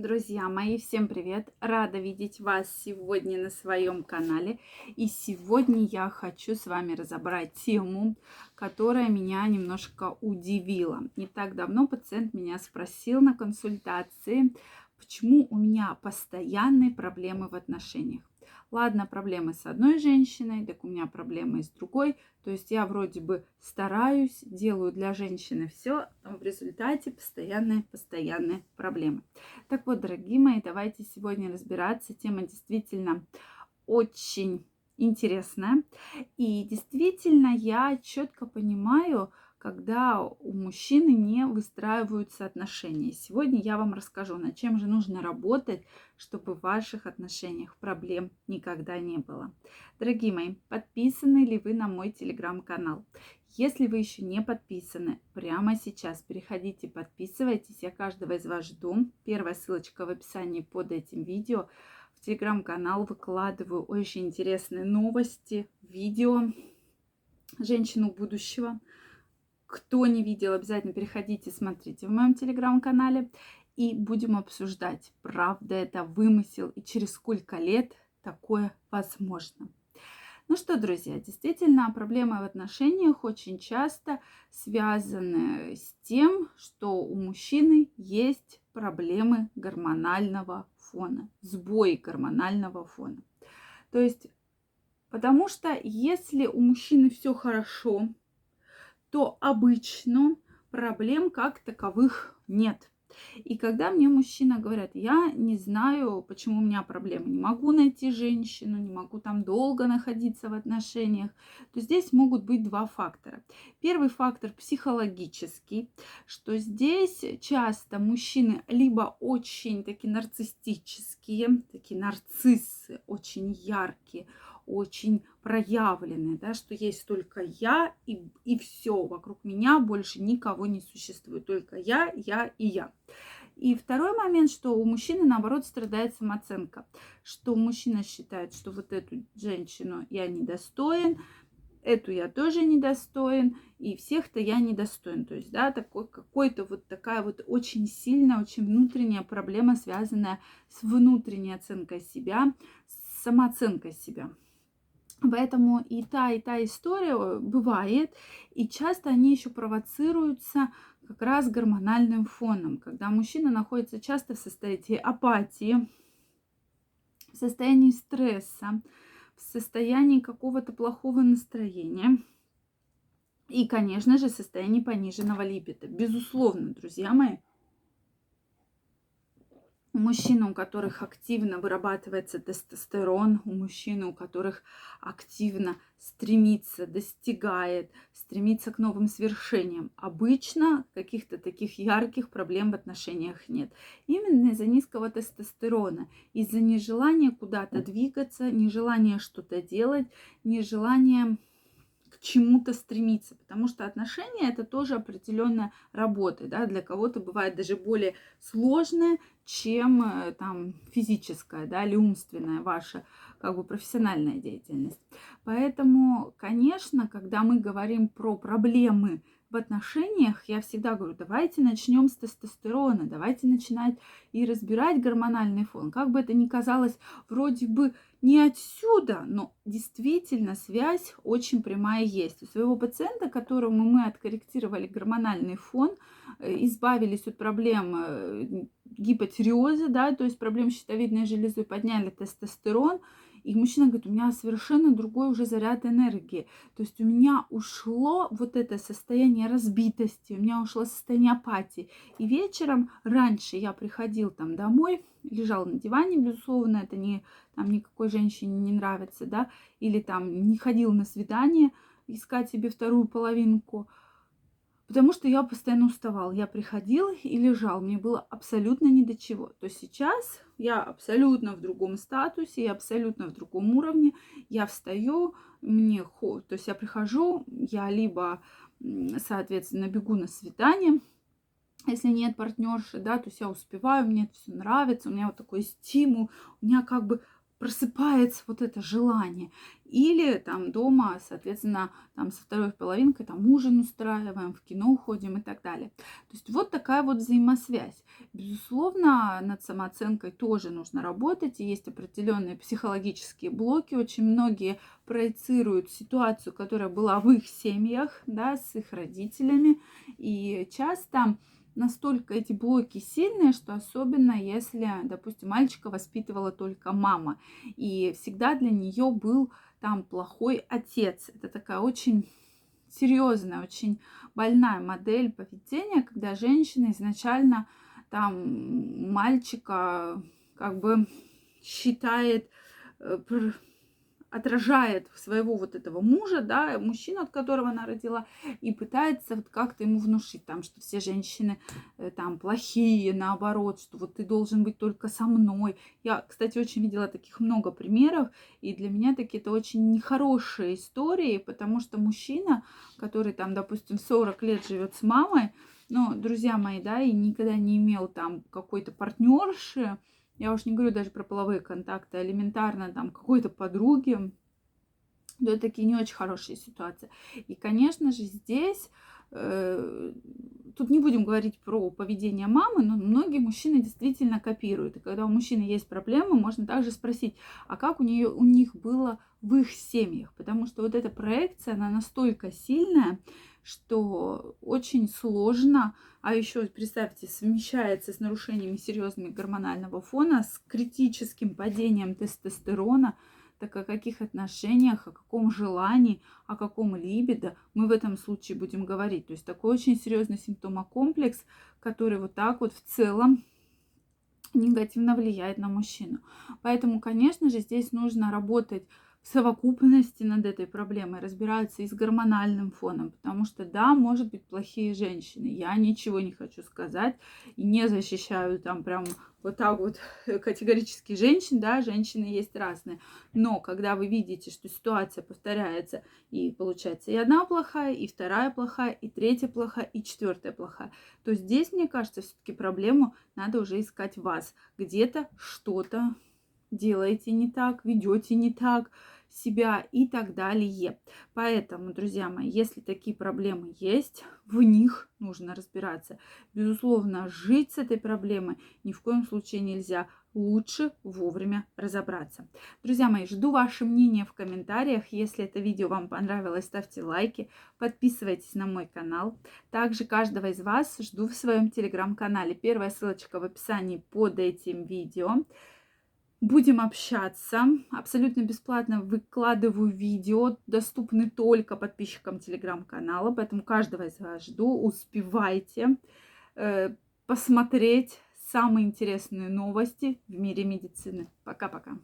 Друзья мои, всем привет! Рада видеть вас сегодня на своем канале. И сегодня я хочу с вами разобрать тему, которая меня немножко удивила. Не так давно пациент меня спросил на консультации, почему у меня постоянные проблемы в отношениях. Ладно, проблемы с одной женщиной, так у меня проблемы и с другой. То есть я вроде бы стараюсь, делаю для женщины все, но в результате постоянные, постоянные проблемы. Так вот, дорогие мои, давайте сегодня разбираться. Тема действительно очень интересная. И действительно я четко понимаю, когда у мужчины не выстраиваются отношения. Сегодня я вам расскажу, над чем же нужно работать, чтобы в ваших отношениях проблем никогда не было. Дорогие мои, подписаны ли вы на мой телеграм-канал? Если вы еще не подписаны, прямо сейчас переходите, подписывайтесь. Я каждого из вас жду. Первая ссылочка в описании под этим видео. В телеграм-канал выкладываю очень интересные новости, видео женщину будущего – кто не видел, обязательно переходите, смотрите в моем телеграм-канале. И будем обсуждать, правда это вымысел и через сколько лет такое возможно. Ну что, друзья, действительно, проблемы в отношениях очень часто связаны с тем, что у мужчины есть проблемы гормонального фона, сбои гормонального фона. То есть, потому что если у мужчины все хорошо, то обычно проблем как таковых нет. И когда мне мужчина говорят, я не знаю, почему у меня проблемы, не могу найти женщину, не могу там долго находиться в отношениях, то здесь могут быть два фактора. Первый фактор психологический, что здесь часто мужчины либо очень такие нарциссические, такие нарциссы, очень яркие, очень проявлены, да, что есть только я и, и все, вокруг меня больше никого не существует, только я, я и я. И второй момент, что у мужчины, наоборот, страдает самооценка, что мужчина считает, что вот эту женщину я недостоин, эту я тоже недостоин, и всех-то я недостоин. То есть, да, такой какой-то вот такая вот очень сильная, очень внутренняя проблема, связанная с внутренней оценкой себя, с самооценкой себя. Поэтому и та, и та история э, бывает, и часто они еще провоцируются как раз гормональным фоном, когда мужчина находится часто в состоянии апатии, в состоянии стресса, в состоянии какого-то плохого настроения. И, конечно же, состояние пониженного либидо. Безусловно, друзья мои, мужчин, у которых активно вырабатывается тестостерон, у мужчин, у которых активно стремится, достигает, стремится к новым свершениям. Обычно каких-то таких ярких проблем в отношениях нет. Именно из-за низкого тестостерона, из-за нежелания куда-то двигаться, нежелания что-то делать, нежелания к чему-то стремиться, потому что отношения это тоже определенная работа, да, для кого-то бывает даже более сложная, чем э, там физическая, да, или умственная ваша как бы профессиональная деятельность. Поэтому, конечно, когда мы говорим про проблемы в отношениях, я всегда говорю, давайте начнем с тестостерона, давайте начинать и разбирать гормональный фон. Как бы это ни казалось вроде бы не отсюда, но действительно связь очень прямая есть. У своего пациента, которому мы откорректировали гормональный фон, э, избавились от проблем гипотиреоза, да, то есть проблем щитовидной железы, подняли тестостерон, и мужчина говорит, у меня совершенно другой уже заряд энергии. То есть у меня ушло вот это состояние разбитости, у меня ушло состояние апатии. И вечером раньше я приходил там домой, лежал на диване, безусловно, это не там никакой женщине не нравится, да, или там не ходил на свидание искать себе вторую половинку, потому что я постоянно уставал. Я приходил и лежал, мне было абсолютно ни до чего. То сейчас я абсолютно в другом статусе, я абсолютно в другом уровне. Я встаю, мне хо, то есть я прихожу, я либо, соответственно, бегу на свидание, если нет партнерши, да, то есть я успеваю, мне это все нравится, у меня вот такой стимул, у меня как бы просыпается вот это желание. Или там дома, соответственно, там со второй половинкой там ужин устраиваем, в кино уходим и так далее. То есть вот такая вот взаимосвязь. Безусловно, над самооценкой тоже нужно работать, и есть определенные психологические блоки. Очень многие проецируют ситуацию, которая была в их семьях, да, с их родителями, и часто настолько эти блоки сильные, что особенно если, допустим, мальчика воспитывала только мама, и всегда для нее был там плохой отец. Это такая очень серьезная, очень больная модель поведения, когда женщина изначально там мальчика как бы считает э, отражает своего вот этого мужа, да, мужчину, от которого она родила, и пытается вот как-то ему внушить, там, что все женщины э, там плохие, наоборот, что вот ты должен быть только со мной. Я, кстати, очень видела таких много примеров, и для меня такие это очень нехорошие истории, потому что мужчина, который там, допустим, 40 лет живет с мамой, ну, друзья мои, да, и никогда не имел там какой-то партнерши, я уж не говорю даже про половые контакты, а элементарно там какой-то подруги, то это такие не очень хорошие ситуации. И, конечно же, здесь э, тут не будем говорить про поведение мамы, но многие мужчины действительно копируют. И когда у мужчины есть проблемы, можно также спросить, а как у, нее, у них было в их семьях? Потому что вот эта проекция, она настолько сильная, что очень сложно, а еще, представьте, совмещается с нарушениями серьезными гормонального фона, с критическим падением тестостерона, так о каких отношениях, о каком желании, о каком либидо мы в этом случае будем говорить. То есть такой очень серьезный симптомокомплекс, который вот так вот в целом негативно влияет на мужчину. Поэтому, конечно же, здесь нужно работать совокупности над этой проблемой, разбираются и с гормональным фоном, потому что да, может быть плохие женщины, я ничего не хочу сказать и не защищаю там прям вот так вот категорически женщин, да, женщины есть разные, но когда вы видите, что ситуация повторяется и получается и одна плохая, и вторая плохая, и третья плохая, и четвертая плохая, то здесь, мне кажется, все-таки проблему надо уже искать вас, где-то что-то делаете не так, ведете не так себя и так далее. Поэтому, друзья мои, если такие проблемы есть, в них нужно разбираться. Безусловно, жить с этой проблемой ни в коем случае нельзя. Лучше вовремя разобраться. Друзья мои, жду ваше мнение в комментариях. Если это видео вам понравилось, ставьте лайки, подписывайтесь на мой канал. Также каждого из вас жду в своем телеграм-канале. Первая ссылочка в описании под этим видео. Будем общаться. Абсолютно бесплатно выкладываю видео, доступны только подписчикам телеграм-канала, поэтому каждого из вас жду. Успевайте э, посмотреть самые интересные новости в мире медицины. Пока-пока.